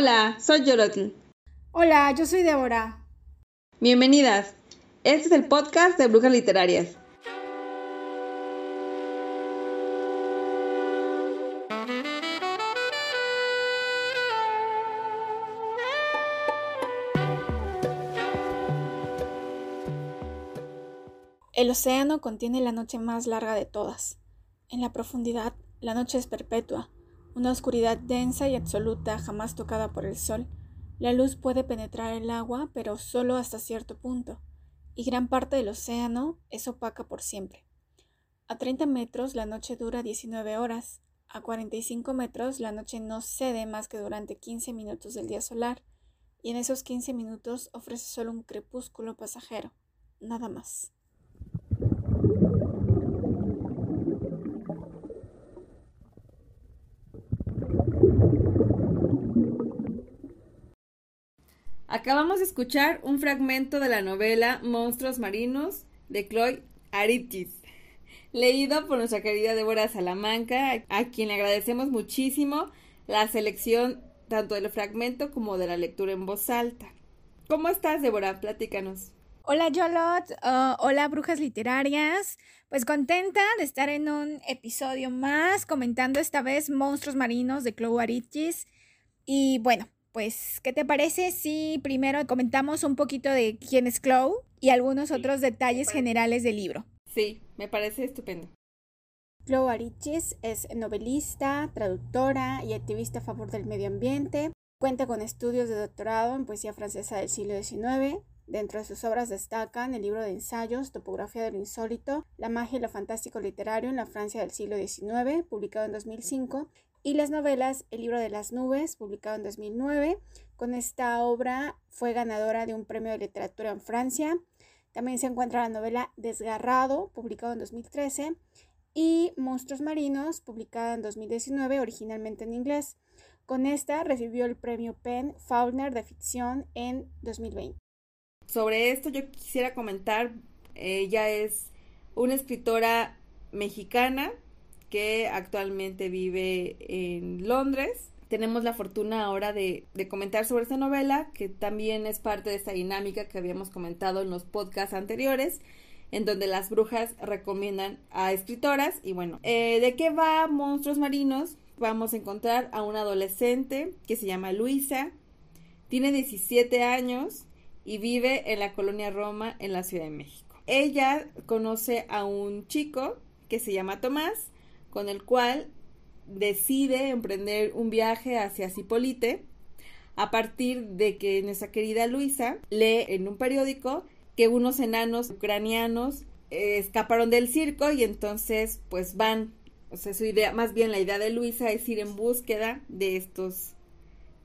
Hola, soy Yolotl. Hola, yo soy Débora. Bienvenidas. Este es el podcast de Brujas Literarias. El océano contiene la noche más larga de todas. En la profundidad, la noche es perpetua, una oscuridad densa y absoluta jamás tocada por el sol. La luz puede penetrar el agua, pero solo hasta cierto punto, y gran parte del océano es opaca por siempre. A 30 metros la noche dura 19 horas, a 45 metros la noche no cede más que durante 15 minutos del día solar, y en esos 15 minutos ofrece solo un crepúsculo pasajero, nada más. Acabamos de escuchar un fragmento de la novela Monstruos Marinos de Chloe Aritis, leído por nuestra querida Débora Salamanca, a quien le agradecemos muchísimo la selección tanto del fragmento como de la lectura en voz alta. ¿Cómo estás, Débora? Platícanos. Hola Yolot, uh, hola brujas literarias. Pues contenta de estar en un episodio más comentando esta vez Monstruos Marinos de Chloe Aritis. Y bueno, pues, ¿qué te parece si primero comentamos un poquito de quién es Chloe y algunos otros detalles generales del libro? Sí, me parece estupendo. Chloe Arichis es novelista, traductora y activista a favor del medio ambiente. Cuenta con estudios de doctorado en poesía francesa del siglo XIX. Dentro de sus obras destacan el libro de ensayos Topografía del Insólito, La magia y lo fantástico literario en la Francia del siglo XIX, publicado en 2005, y las novelas El libro de las nubes, publicado en 2009. Con esta obra fue ganadora de un premio de literatura en Francia. También se encuentra la novela Desgarrado, publicado en 2013, y Monstruos Marinos, publicada en 2019, originalmente en inglés. Con esta recibió el premio Penn Faulkner de ficción en 2020. Sobre esto yo quisiera comentar, ella es una escritora mexicana que actualmente vive en Londres. Tenemos la fortuna ahora de, comentar sobre esta novela, que también es parte de esa dinámica que habíamos comentado en los podcasts anteriores, en donde las brujas recomiendan a escritoras. Y bueno, eh, ¿de qué va Monstruos Marinos? Vamos a encontrar a una adolescente que se llama Luisa, tiene 17 años y vive en la colonia Roma en la Ciudad de México. Ella conoce a un chico que se llama Tomás, con el cual decide emprender un viaje hacia Cipolite a partir de que nuestra querida Luisa lee en un periódico que unos enanos ucranianos escaparon del circo y entonces pues van, o sea, su idea, más bien la idea de Luisa es ir en búsqueda de estos,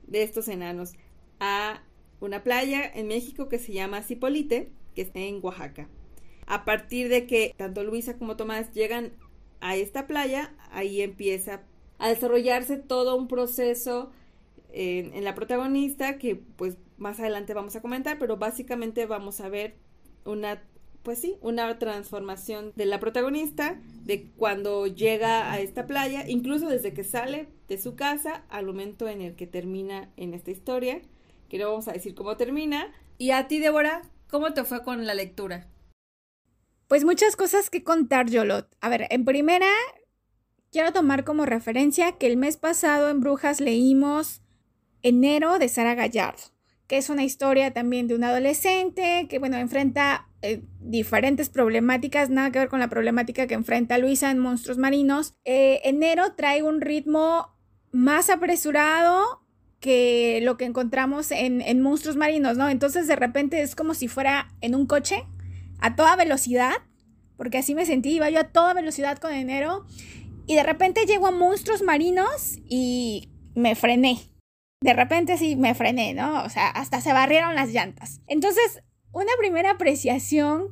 de estos enanos a una playa en México que se llama Cipolite, que está en Oaxaca. A partir de que tanto Luisa como Tomás llegan a esta playa, ahí empieza a desarrollarse todo un proceso en, la protagonista que pues más adelante vamos a comentar, pero básicamente vamos a ver una pues sí, una transformación de la protagonista de cuando llega a esta playa, incluso desde que sale de su casa al momento en el que termina en esta historia, que vamos a decir cómo termina. Y a ti, Débora, ¿cómo te fue con la lectura? Pues muchas cosas que contar, Yolot. A ver, en primera, quiero tomar como referencia que el mes pasado en Brujas leímos Enero de Sara Gallardo, que es una historia también de un adolescente que, bueno, enfrenta eh, diferentes problemáticas, nada que ver con la problemática que enfrenta Luisa en Monstruos Marinos. Eh, enero trae un ritmo más apresurado que lo que encontramos en, en Monstruos Marinos, ¿no? Entonces de repente es como si fuera en un coche a toda velocidad, porque así me sentí, iba yo a toda velocidad con enero, y de repente llego a monstruos marinos y me frené. De repente sí me frené, ¿no? O sea, hasta se barrieron las llantas. Entonces, una primera apreciación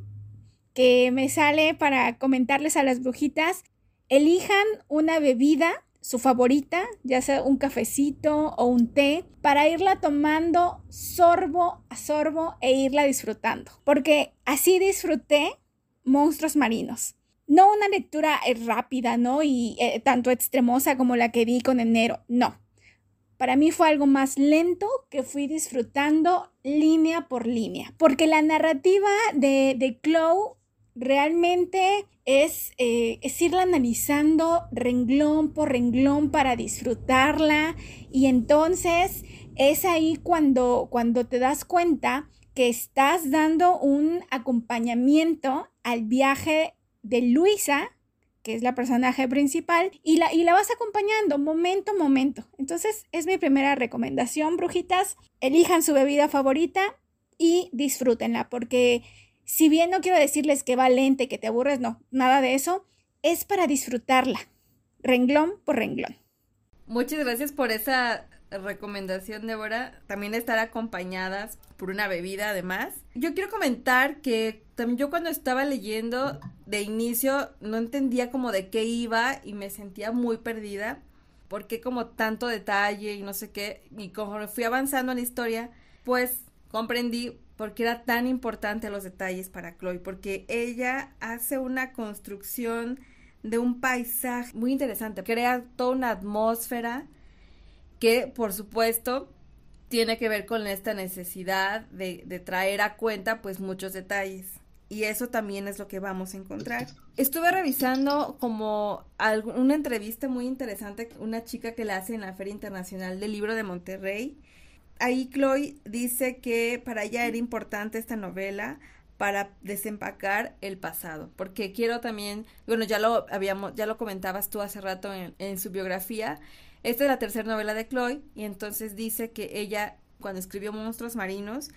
que me sale para comentarles a las brujitas, elijan una bebida su favorita, ya sea un cafecito o un té, para irla tomando sorbo a sorbo e irla disfrutando. Porque así disfruté Monstruos Marinos. No una lectura eh, rápida, ¿no? Y eh, tanto extremosa como la que di con enero, no. para mí fue algo más lento que fui disfrutando línea por línea, porque la narrativa de, de Chloe realmente es, eh, es, irla analizando renglón por renglón para disfrutarla y entonces es ahí cuando, cuando te das cuenta que estás dando un acompañamiento al viaje de Luisa, que es la personaje principal, y la, y la vas acompañando momento a momento. Entonces es mi primera recomendación, brujitas, elijan su bebida favorita y disfrútenla, porque si bien no quiero decirles que va lente, que te aburres, no, nada de eso, es para disfrutarla, renglón por renglón. Muchas gracias por esa recomendación, Débora. También estar acompañadas por una bebida, además. Yo quiero comentar que también yo cuando estaba leyendo de inicio no entendía como de qué iba y me sentía muy perdida. Porque como tanto detalle y no sé qué. Y como fui avanzando en la historia, pues comprendí por qué era tan importante los detalles para Chloe. Porque ella hace una construcción de un paisaje muy interesante. Crea toda una atmósfera que por supuesto tiene que ver con esta necesidad de, traer a cuenta pues muchos detalles. Y eso también es lo que vamos a encontrar. Estuve revisando como una entrevista muy interesante, una chica que la hace en la Feria Internacional del Libro de Monterrey. Ahí Chloe dice que para ella era importante esta novela para desempacar el pasado, porque quiero también, bueno, ya lo habíamos, ya lo comentabas tú hace rato en, su biografía, esta es la tercera novela de Chloe y entonces dice que ella, cuando escribió Monstruos Marinos,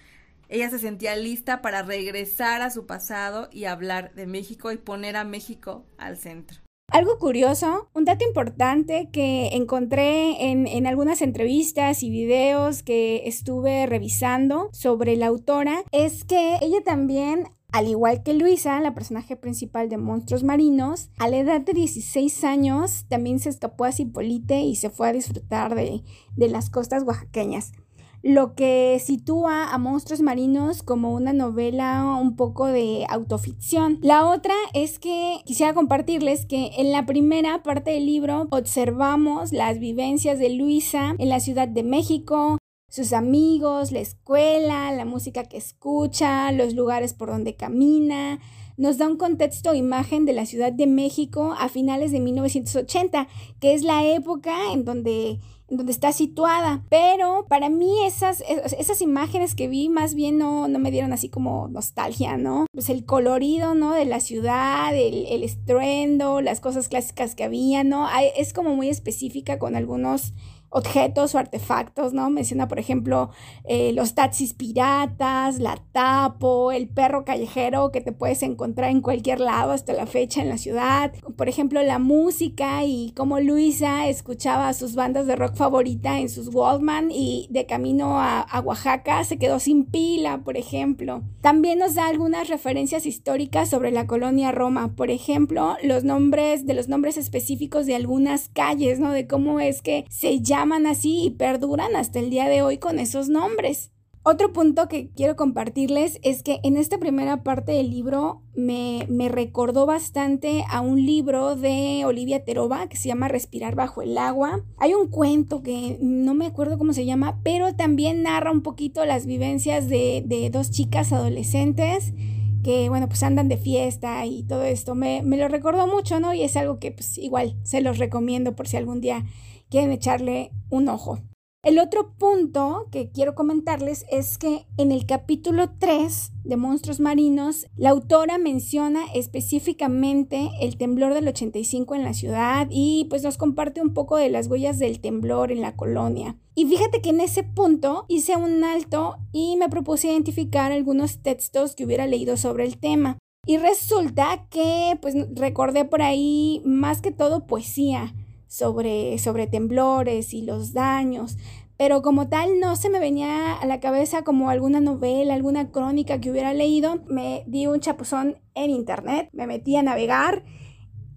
ella se sentía lista para regresar a su pasado y hablar de México y poner a México al centro. Algo curioso, un dato importante que encontré en, algunas entrevistas y videos que estuve revisando sobre la autora es que ella también al igual que Luisa, la personaje principal de Monstruos Marinos, a la edad de 16 años también se escapó a Cipolite y se fue a disfrutar de, de las costas oaxaqueñas lo que sitúa a Monstruos Marinos como una novela un poco de autoficción. La otra es que quisiera compartirles que en la primera parte del libro observamos las vivencias de Luisa en la Ciudad de México, sus amigos, la escuela, la música que escucha, los lugares por donde camina. Nos da un contexto o imagen de la Ciudad de México a finales de 1980, que es la época en donde, donde está situada. Pero para mí esas, esas imágenes que vi más bien no, no me dieron así como nostalgia, ¿no? Pues el colorido, ¿no? De la ciudad, el, el estruendo, las cosas clásicas que había, ¿no? Es como muy específica con algunos objetos o artefactos, ¿no? Menciona, por ejemplo, eh, los taxis piratas, la tapo, el perro callejero que te puedes encontrar en cualquier lado hasta la fecha en la ciudad. Por ejemplo, la música y cómo Luisa escuchaba sus bandas de rock favorita en sus Walkman y de camino a, a Oaxaca se quedó sin pila, por ejemplo. También nos da algunas referencias históricas sobre la colonia Roma, por ejemplo, los nombres de los nombres específicos de algunas calles, ¿no? De cómo es que se llama así y perduran hasta el día de hoy con esos nombres. Otro punto que quiero compartirles es que en esta primera parte del libro me, me, recordó bastante a un libro de Olivia Teroba que se llama Respirar bajo el agua. Hay un cuento que no me acuerdo cómo se llama, pero también narra un poquito las vivencias de, de dos chicas adolescentes que, bueno, pues andan de fiesta y todo esto. Me, me lo recordó mucho, ¿no? Y es algo que pues igual se los recomiendo por si algún día quieren echarle un ojo. El otro punto que quiero comentarles es que en el capítulo 3 de Monstruos Marinos, la autora menciona específicamente el temblor del 85 en la ciudad y pues nos comparte un poco de las huellas del temblor en la colonia. Y fíjate que en ese punto hice un alto y me propuse identificar algunos textos que hubiera leído sobre el tema. Y resulta que pues recordé por ahí más que todo poesía sobre, sobre temblores y los daños, pero como tal no se me venía a la cabeza como alguna novela, alguna crónica que hubiera leído. Me di un chapuzón en internet, me metí a navegar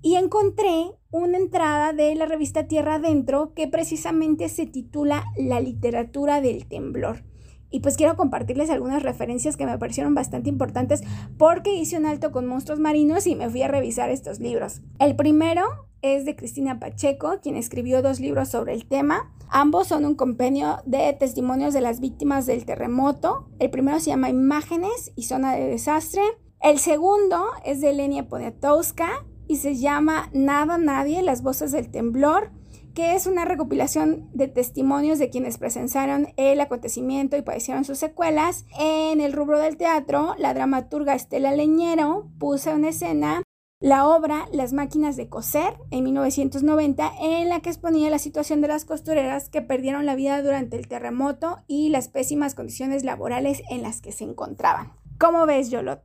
y encontré una entrada de la revista Tierra Adentro que precisamente se titula La literatura del temblor. Y pues quiero compartirles algunas referencias que me parecieron bastante importantes porque hice un alto con monstruos marinos y me fui a revisar estos libros. El primero es de Cristina Pacheco, quien escribió dos libros sobre el tema. Ambos son un compendio de testimonios de las víctimas del terremoto. El primero se llama Imágenes y Zona de Desastre. El segundo es de Lenia Poniatowska y se llama Nada Nadie, las voces del temblor, que es una recopilación de testimonios de quienes presenciaron el acontecimiento y padecieron sus secuelas. En el rubro del teatro, la dramaturga Estela Leñero puso en escena la obra Las máquinas de coser en 1990 en la que exponía la situación de las costureras que perdieron la vida durante el terremoto y las pésimas condiciones laborales en las que se encontraban. ¿Cómo ves, Yolot?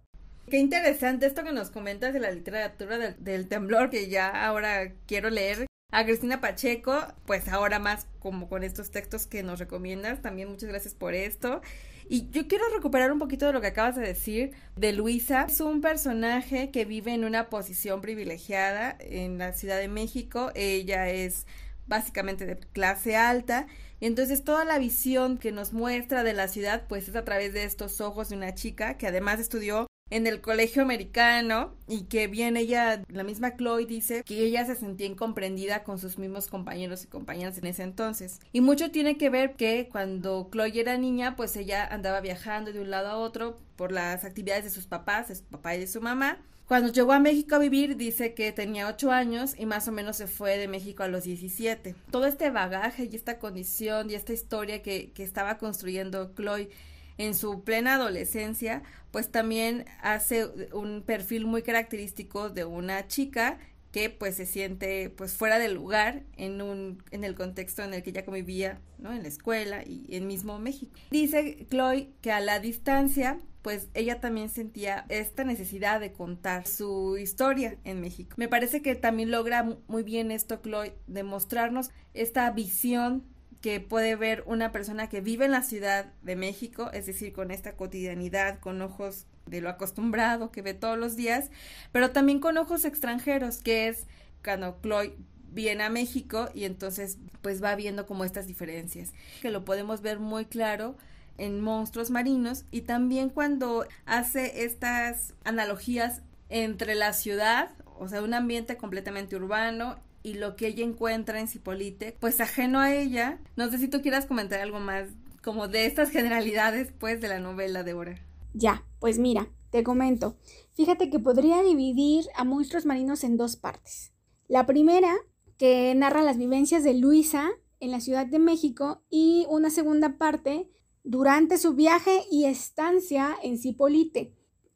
Qué interesante esto que nos comentas de la literatura del, temblor que ya ahora quiero leer a Cristina Pacheco, pues ahora más como con estos textos que nos recomiendas. También muchas gracias por esto. Y yo quiero recuperar un poquito de lo que acabas de decir de Luisa. Es un personaje que vive en una posición privilegiada en la Ciudad de México. Ella es básicamente de clase alta. Y entonces toda la visión que nos muestra de la ciudad, pues es a través de estos ojos de una chica que además estudió en el colegio americano y que bien ella, la misma Chloe dice que ella se sentía incomprendida con sus mismos compañeros y compañeras en ese entonces. Y mucho tiene que ver que cuando Chloe era niña, pues ella andaba viajando de un lado a otro por las actividades de sus papás, de su papá y de su mamá. Cuando llegó a México a vivir, dice que tenía ocho años y más o menos se fue de México a los 17. Todo este bagaje y esta condición y esta historia que, que estaba construyendo Chloe en su plena adolescencia, pues también hace un perfil muy característico de una chica que pues se siente pues fuera del lugar en un en el contexto en el que ella convivía, ¿no? En la escuela y en mismo México. Dice Chloe que a la distancia pues ella también sentía esta necesidad de contar su historia en México. Me parece que también logra muy bien esto Chloe de mostrarnos esta visión que puede ver una persona que vive en la Ciudad de México, es decir, con esta cotidianidad, con ojos de lo acostumbrado que ve todos los días, pero también con ojos extranjeros, que es cuando Chloe viene a México y entonces pues va viendo como estas diferencias, que lo podemos ver muy claro en monstruos marinos y también cuando hace estas analogías entre la ciudad, o sea, un ambiente completamente urbano y lo que ella encuentra en Cipolite, pues ajeno a ella. No sé si tú quieras comentar algo más como de estas generalidades, pues, de la novela de Hora. Ya, pues mira, te comento. Fíjate que podría dividir a Monstruos Marinos en dos partes. La primera, que narra las vivencias de Luisa en la Ciudad de México, y una segunda parte durante su viaje y estancia en Cipolite.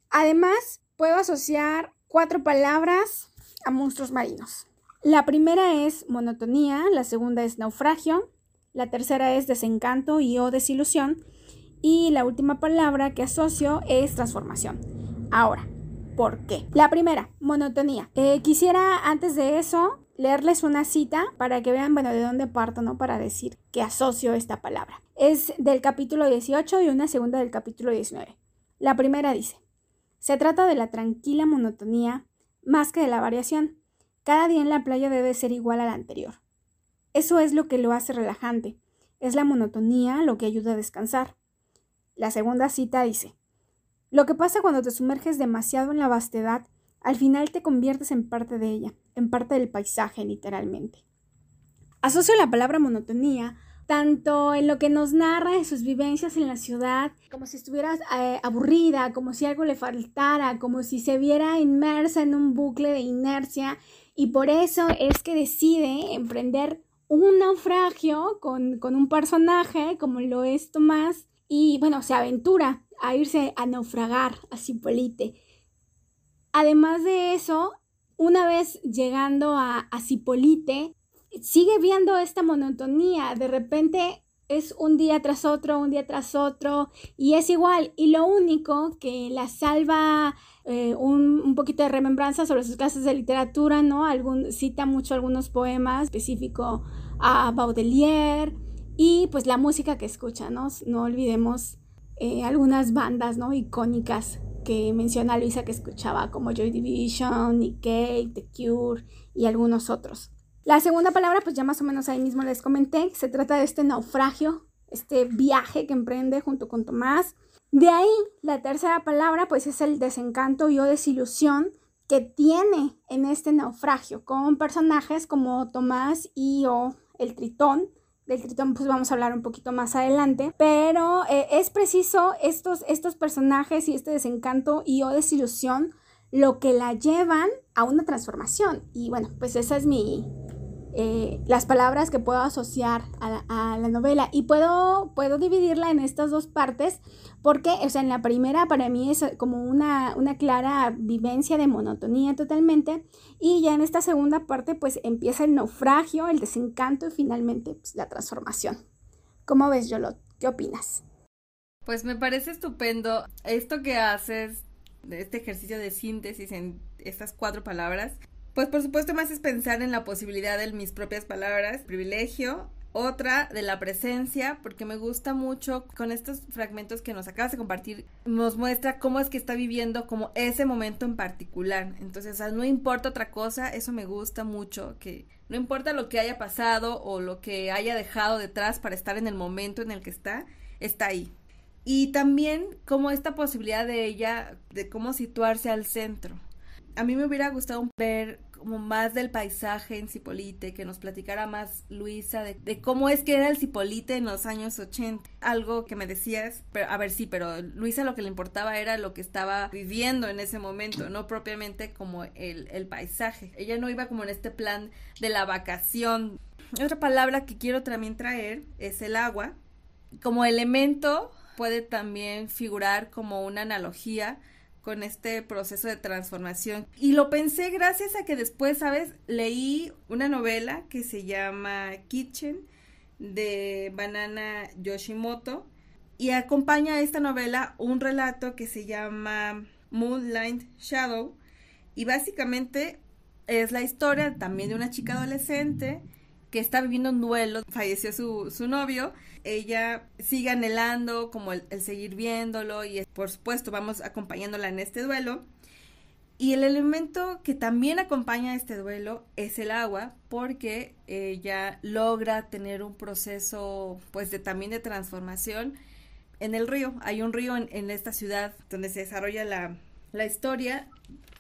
Además, puedo asociar cuatro palabras a monstruos marinos. La primera es monotonía, la segunda es naufragio, la tercera es desencanto y o desilusión y la última palabra que asocio es transformación. Ahora, ¿por qué? La primera, monotonía. Eh, quisiera antes de eso leerles una cita para que vean, bueno, de dónde parto, ¿no? Para decir que asocio esta palabra. Es del capítulo 18 y una segunda del capítulo 19. La primera dice, se trata de la tranquila monotonía más que de la variación. Cada día en la playa debe ser igual al anterior. Eso es lo que lo hace relajante. Es la monotonía lo que ayuda a descansar. La segunda cita dice, lo que pasa cuando te sumerges demasiado en la vastedad, al final te conviertes en parte de ella, en parte del paisaje literalmente. Asocio la palabra monotonía tanto en lo que nos narra de sus vivencias en la ciudad, como si estuviera eh, aburrida, como si algo le faltara, como si se viera inmersa en un bucle de inercia y por eso es que decide emprender un naufragio con, un personaje como lo es Tomás y bueno, se aventura a irse a naufragar a Cipolite. Además de eso, una vez llegando a, a Cipolite, sigue viendo esta monotonía. De repente es un día tras otro, un día tras otro, y es igual. Y lo único que la salva eh, un, un, poquito de remembranza sobre sus clases de literatura, ¿no? Algún, cita mucho algunos poemas, específico a Baudelaire, y pues la música que escucha, ¿no? No olvidemos eh, algunas bandas, ¿no? Icónicas que menciona Luisa que escuchaba, como Joy Division, Nick Cave, The Cure y algunos otros. La segunda palabra, pues ya más o menos ahí mismo les comenté, se trata de este naufragio, este viaje que emprende junto con Tomás. De ahí, la tercera palabra, pues es el desencanto y o desilusión que tiene en este naufragio con personajes como Tomás y o el Tritón, Del tritón pues vamos a hablar un poquito más adelante, pero eh, es preciso estos, estos personajes y este desencanto y o desilusión lo que la llevan a una transformación. Y bueno, pues esa es mi, eh, las palabras que puedo asociar a la, novela y puedo, puedo dividirla en estas dos partes porque, o sea, en la primera para mí es como una, una clara vivencia de monotonía totalmente y ya en esta segunda parte pues empieza el naufragio, el desencanto y finalmente pues, la transformación. ¿Cómo ves, Yolot? ¿Qué opinas? Pues me parece estupendo esto que haces, este ejercicio de síntesis en estas cuatro palabras pues por supuesto me haces pensar en la posibilidad de mis propias palabras, privilegio, otra de la presencia, porque me gusta mucho con estos fragmentos que nos acabas de compartir, nos muestra cómo es que está viviendo como ese momento en particular. Entonces, no importa otra cosa, eso me gusta mucho, que no importa lo que haya pasado o lo que haya dejado detrás para estar en el momento en el que está, está ahí. Y también como esta posibilidad de ella, de cómo situarse al centro. A mí me hubiera gustado ver como más del paisaje en Cipolite, que nos platicara más Luisa de, cómo es que era el Cipolite en los años 80. Algo que me decías, pero, a ver, sí, pero Luisa lo que le importaba era lo que estaba viviendo en ese momento, no propiamente como el, el paisaje. Ella no iba como en este plan de la vacación. Otra palabra que quiero también traer es el agua. Como elemento puede también figurar como una analogía con este proceso de transformación. Y lo pensé gracias a que después, ¿sabes? Leí una novela que se llama Kitchen de Banana Yoshimoto y acompaña a esta novela un relato que se llama Moonlight Shadow y básicamente es la historia también de una chica adolescente que está viviendo un duelo, falleció su, su novio, ella sigue anhelando como el, seguir viéndolo y por supuesto vamos acompañándola en este duelo. Y el elemento que también acompaña este duelo es el agua, porque ella logra tener un proceso, pues, de también de transformación en el río. Hay un río en, en esta ciudad donde se desarrolla la, la historia,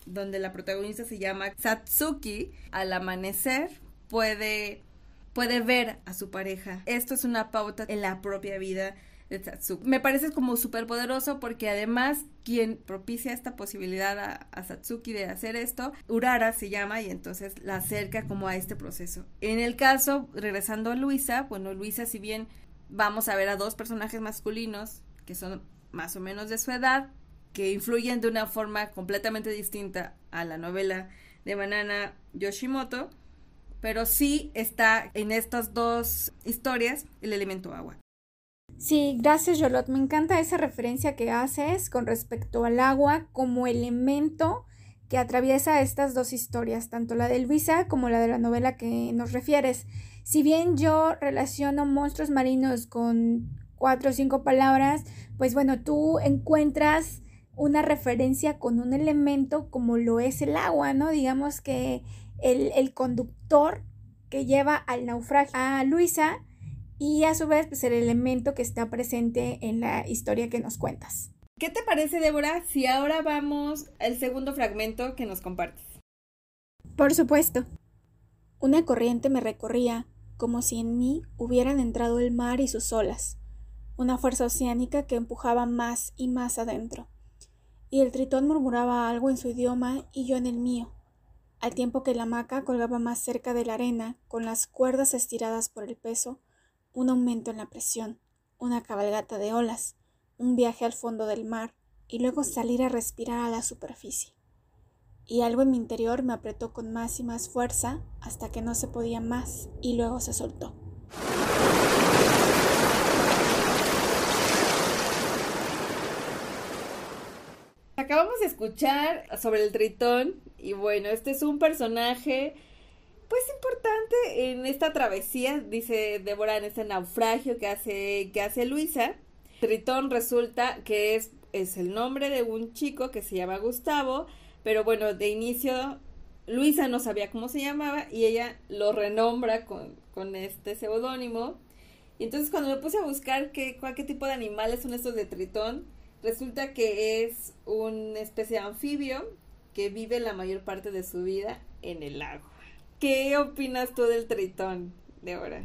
donde la protagonista se llama Satsuki. Al amanecer puede puede ver a su pareja. Esto es una pauta en la propia vida de Satsuki. Me parece como súper poderoso porque además quien propicia esta posibilidad a, a, Satsuki de hacer esto, Urara se llama y entonces la acerca como a este proceso. En el caso, regresando a Luisa, bueno, Luisa si bien vamos a ver a dos personajes masculinos que son más o menos de su edad, que influyen de una forma completamente distinta a la novela de Banana Yoshimoto, pero sí está en estas dos historias el elemento agua. Sí, gracias Yolot. Me encanta esa referencia que haces con respecto al agua como elemento que atraviesa estas dos historias, tanto la de Luisa como la de la novela que nos refieres. Si bien yo relaciono monstruos marinos con cuatro o cinco palabras, pues bueno, tú encuentras una referencia con un elemento como lo es el agua, ¿no? Digamos que el, conductor que lleva al naufragio a Luisa y a su vez pues el elemento que está presente en la historia que nos cuentas. ¿Qué te parece, Débora, si ahora vamos al segundo fragmento que nos compartes? Por supuesto. Una corriente me recorría, como si en mí hubieran entrado el mar y sus olas, una fuerza oceánica que empujaba más y más adentro. Y el tritón murmuraba algo en su idioma y yo en el mío, al tiempo que la hamaca colgaba más cerca de la arena, con las cuerdas estiradas por el peso, un aumento en la presión, una cabalgata de olas, un viaje al fondo del mar y luego salir a respirar a la superficie. Y algo en mi interior me apretó con más y más fuerza hasta que no se podía más y luego se soltó. Acabamos de escuchar sobre el tritón y bueno, este es un personaje pues importante en esta travesía, dice Débora, en este naufragio que hace, que hace Luisa. Tritón resulta que es, es el nombre de un chico que se llama Gustavo, pero bueno, de inicio Luisa no sabía cómo se llamaba y ella lo renombra con, con este seudónimo. Y entonces cuando me puse a buscar qué, qué tipo de animales son estos de Tritón, Resulta que es una especie de anfibio que vive la mayor parte de su vida en el lago. ¿Qué opinas tú del tritón de ahora?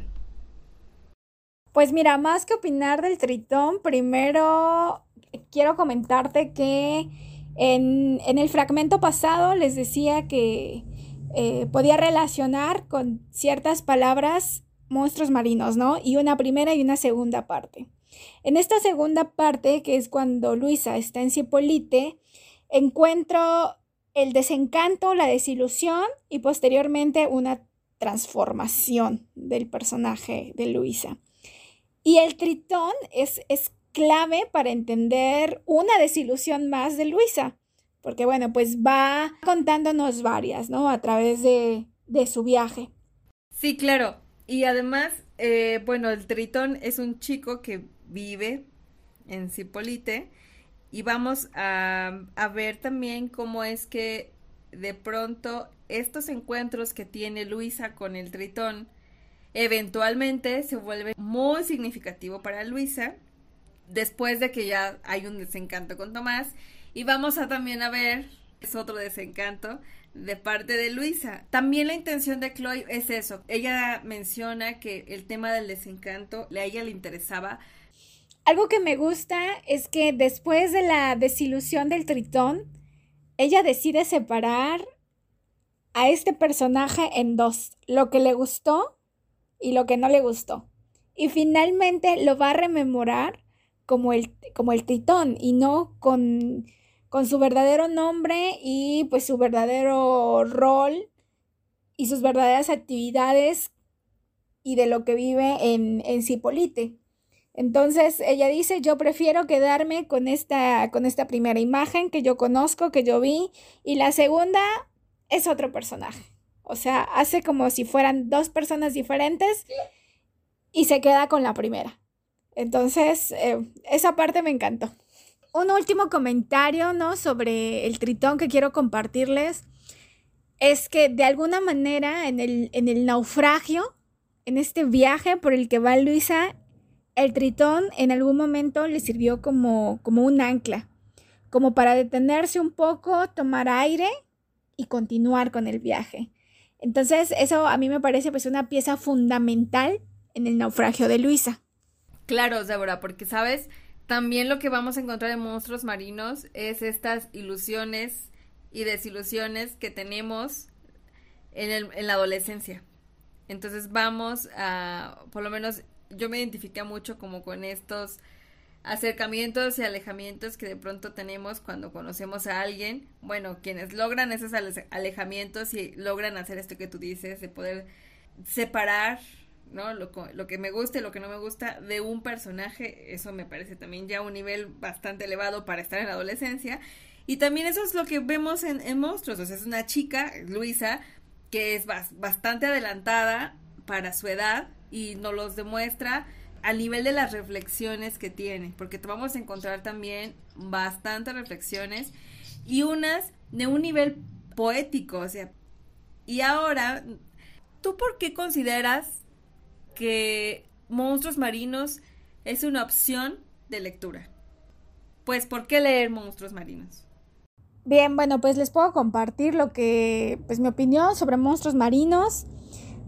Pues mira, más que opinar del tritón, primero quiero comentarte que en, el fragmento pasado les decía que eh, podía relacionar con ciertas palabras monstruos marinos, ¿no? Y una primera y una segunda parte. En esta segunda parte, que es cuando Luisa está en Cipolite, encuentro el desencanto, la desilusión y posteriormente una transformación del personaje de Luisa. Y el tritón es, es clave para entender una desilusión más de Luisa, porque bueno, pues va contándonos varias, ¿no? A través de, de su viaje. Sí, claro. Y además, eh, bueno, el tritón es un chico que vive en Cipolite y vamos a, a ver también cómo es que de pronto estos encuentros que tiene Luisa con el tritón eventualmente se vuelve muy significativo para Luisa después de que ya hay un desencanto con Tomás y vamos a también a ver es otro desencanto de parte de Luisa. También la intención de Chloe es eso. Ella menciona que el tema del desencanto a ella le interesaba. Algo que me gusta es que después de la desilusión del tritón, ella decide separar a este personaje en dos, lo que le gustó y lo que no le gustó. Y finalmente lo va a rememorar como el, como el tritón y no con con su verdadero nombre y pues su verdadero rol y sus verdaderas actividades y de lo que vive en, en Cipolite. Entonces ella dice, yo prefiero quedarme con esta, con esta primera imagen que yo conozco, que yo vi, y la segunda es otro personaje. O sea, hace como si fueran dos personas diferentes y se queda con la primera. Entonces, eh, esa parte me encantó un último comentario, ¿no? Sobre el tritón que quiero compartirles es que de alguna manera en el, en el naufragio, en este viaje por el que va Luisa, el tritón en algún momento le sirvió como, como un ancla, como para detenerse un poco, tomar aire y continuar con el viaje. Entonces, eso a mí me parece pues una pieza fundamental en el naufragio de Luisa. Claro, Débora, porque sabes, también lo que vamos a encontrar en monstruos marinos es estas ilusiones y desilusiones que tenemos en, el, en la adolescencia. Entonces vamos a, por lo menos yo me identifiqué mucho como con estos acercamientos y alejamientos que de pronto tenemos cuando conocemos a alguien. Bueno, quienes logran esos alejamientos y logran hacer esto que tú dices, de poder separar ¿no? Lo, lo, que me gusta y lo que no me gusta de un personaje, eso me parece también ya un nivel bastante elevado para estar en la adolescencia. Y también eso es lo que vemos en, en Monstruos, o sea, es una chica, Luisa, que es bastante adelantada para su edad y nos los demuestra a nivel de las reflexiones que tiene, porque te vamos a encontrar también bastantes reflexiones y unas de un nivel poético, o sea, y ahora, ¿tú por qué consideras que Monstruos Marinos es una opción de lectura. Pues, ¿por qué leer Monstruos Marinos? Bien, bueno, pues les puedo compartir lo que, pues mi opinión sobre Monstruos Marinos.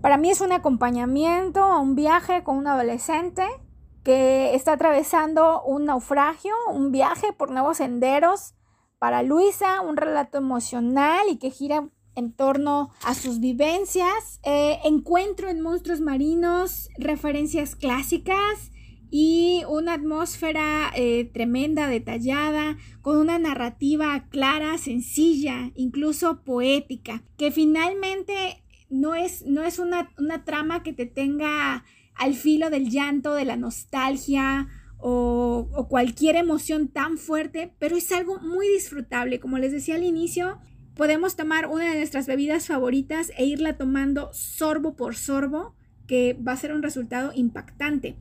Para mí es un acompañamiento a un viaje con un adolescente que está atravesando un naufragio, un viaje por nuevos senderos. Para Luisa, un relato emocional y que gira en torno a sus vivencias. Eh, encuentro en monstruos marinos referencias clásicas y una atmósfera eh, tremenda, detallada, con una narrativa clara, sencilla, incluso poética, que finalmente no es, no es una, una trama que te tenga al filo del llanto, de la nostalgia o, o, cualquier emoción tan fuerte, pero es algo muy disfrutable. Como les decía al inicio, podemos tomar una de nuestras bebidas favoritas e irla tomando sorbo por sorbo, que va a ser un resultado impactante.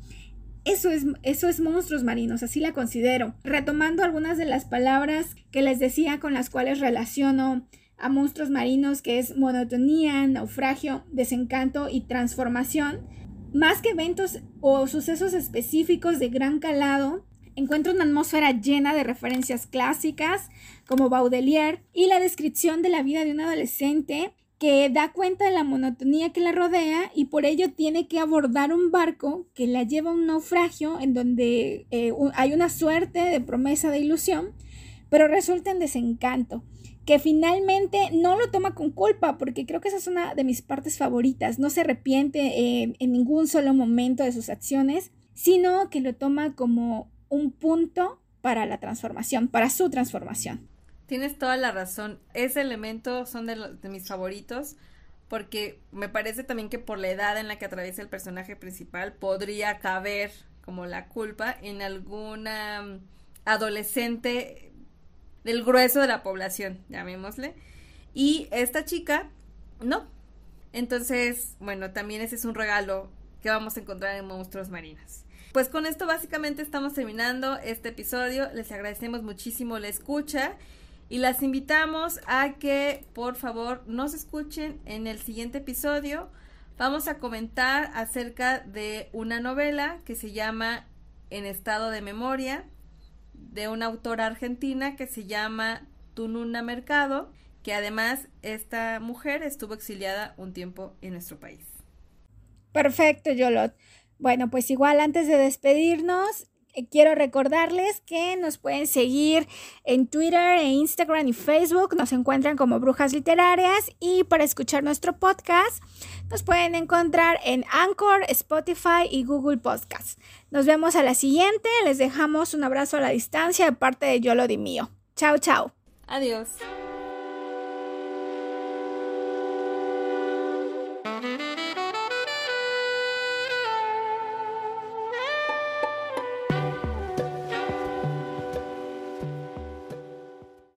Eso es, eso es monstruos marinos, así la considero. Retomando algunas de las palabras que les decía con las cuales relaciono a monstruos marinos, que es monotonía, naufragio, desencanto y transformación, más que eventos o sucesos específicos de gran calado, encuentro una atmósfera llena de referencias clásicas como Baudelaire y la descripción de la vida de un adolescente que da cuenta de la monotonía que la rodea y por ello tiene que abordar un barco que la lleva a un naufragio en donde eh, hay una suerte de promesa de ilusión, pero resulta en desencanto que finalmente no lo toma con culpa, porque creo que esa es una de mis partes favoritas. No se arrepiente eh, en ningún solo momento de sus acciones, sino que lo toma como un punto para la transformación, para su transformación. Tienes toda la razón. Ese elemento son de, de mis favoritos porque me parece también que por la edad en la que atraviesa el personaje principal podría caber como la culpa en alguna mm, adolescente del grueso de la población, llamémosle. Y esta chica, no. Entonces, bueno, también ese es un regalo que vamos a encontrar en Monstruos Marinas. Pues con esto básicamente estamos terminando este episodio. Les agradecemos muchísimo la escucha y las invitamos a que por favor nos escuchen en el siguiente episodio. Vamos a comentar acerca de una novela que se llama En estado de memoria de una autora argentina que se llama Tununa Mercado, que además esta mujer estuvo exiliada un tiempo en nuestro país. Perfecto, Yolot. Bueno, pues igual antes de despedirnos, eh, quiero recordarles que nos pueden seguir en Twitter, e Instagram y Facebook. Nos encuentran como Brujas Literarias y para escuchar nuestro podcast nos pueden encontrar en Anchor, Spotify y Google Podcast. Nos vemos a la siguiente. Les dejamos un abrazo a la distancia de parte de Yolo Di Mío. Chao, chao. Adiós.